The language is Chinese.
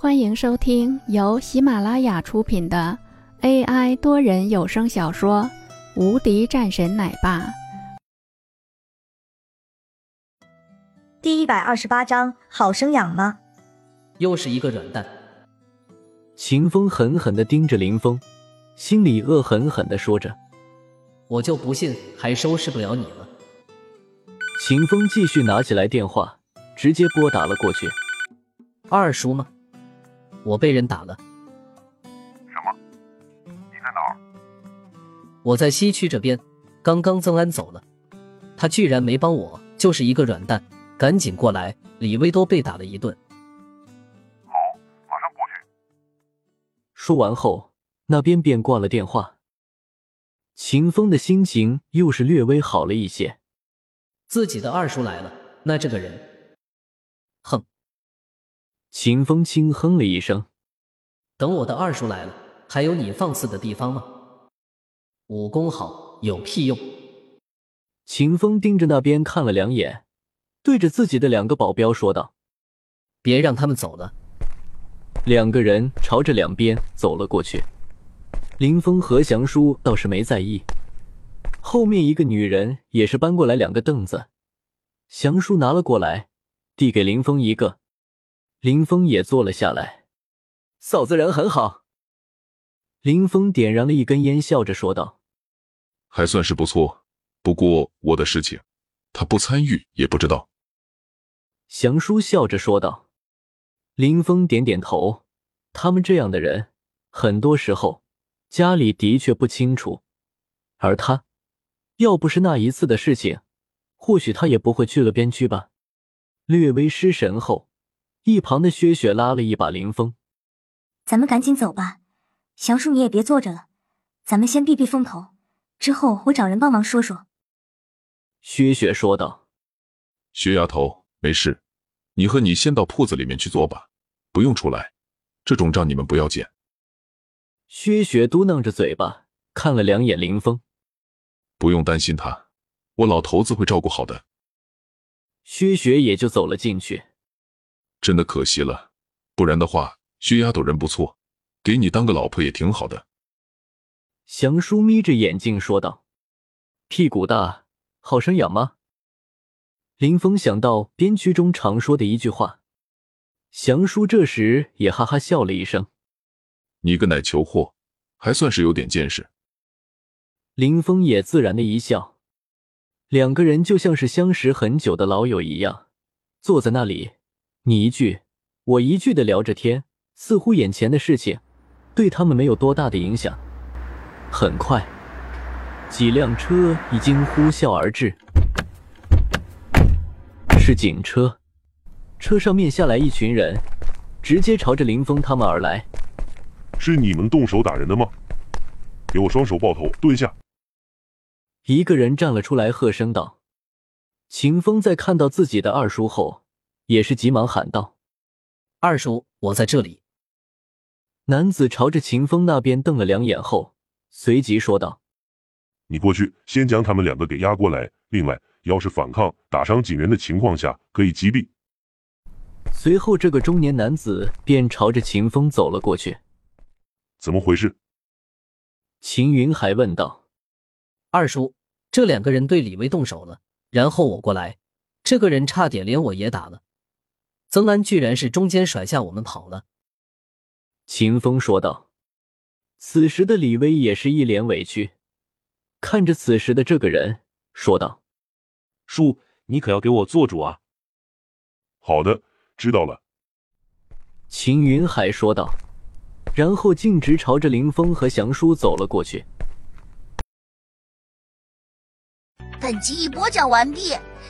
欢迎收听由喜马拉雅出品的 AI 多人有声小说《无敌战神奶爸》第一百二十八章：好生养吗？又是一个软蛋。秦风狠狠的盯着林峰，心里恶狠狠的说着：“我就不信还收拾不了你了。”秦风继续拿起来电话，直接拨打了过去。二叔吗？我被人打了。什么？你在哪儿？我在西区这边。刚刚曾安走了，他居然没帮我，就是一个软蛋。赶紧过来！李威都被打了一顿。好，马上过去。说完后，那边便挂了电话。秦风的心情又是略微好了一些。自己的二叔来了，那这个人，哼。秦风轻哼了一声：“等我的二叔来了，还有你放肆的地方吗？武功好有屁用！”秦风盯着那边看了两眼，对着自己的两个保镖说道：“别让他们走了。”两个人朝着两边走了过去。林峰和祥叔倒是没在意。后面一个女人也是搬过来两个凳子，祥叔拿了过来，递给林峰一个。林峰也坐了下来，嫂子人很好。林峰点燃了一根烟，笑着说道：“还算是不错，不过我的事情，他不参与也不知道。”祥叔笑着说道。林峰点点头，他们这样的人，很多时候家里的确不清楚，而他，要不是那一次的事情，或许他也不会去了边区吧。略微失神后。一旁的薛雪拉了一把林峰：“咱们赶紧走吧，祥叔你也别坐着了，咱们先避避风头，之后我找人帮忙说说。”薛雪说道：“薛丫头，没事，你和你先到铺子里面去坐吧，不用出来，这种账你们不要见。”薛雪嘟囔着嘴巴，看了两眼林峰：“不用担心他，我老头子会照顾好的。”薛雪也就走了进去。真的可惜了，不然的话，薛丫头人不错，给你当个老婆也挺好的。祥叔眯着眼睛说道：“屁股大，好生养吗？”林峰想到边区中常说的一句话，祥叔这时也哈哈笑了一声：“你个奶球货，还算是有点见识。”林峰也自然的一笑，两个人就像是相识很久的老友一样，坐在那里。你一句，我一句的聊着天，似乎眼前的事情对他们没有多大的影响。很快，几辆车已经呼啸而至，是警车，车上面下来一群人，直接朝着林峰他们而来。是你们动手打人的吗？给我双手抱头，蹲下！一个人站了出来，喝声道：“秦风在看到自己的二叔后。”也是急忙喊道：“二叔，我在这里。”男子朝着秦风那边瞪了两眼后，随即说道：“你过去，先将他们两个给押过来。另外，要是反抗、打伤警员的情况下，可以击毙。”随后，这个中年男子便朝着秦风走了过去。“怎么回事？”秦云海问道。“二叔，这两个人对李威动手了，然后我过来，这个人差点连我也打了。”曾安居然是中间甩下我们跑了，秦风说道。此时的李威也是一脸委屈，看着此时的这个人说道：“叔，你可要给我做主啊！”好的，知道了。秦云海说道，然后径直朝着林峰和祥叔走了过去。本集已播讲完毕。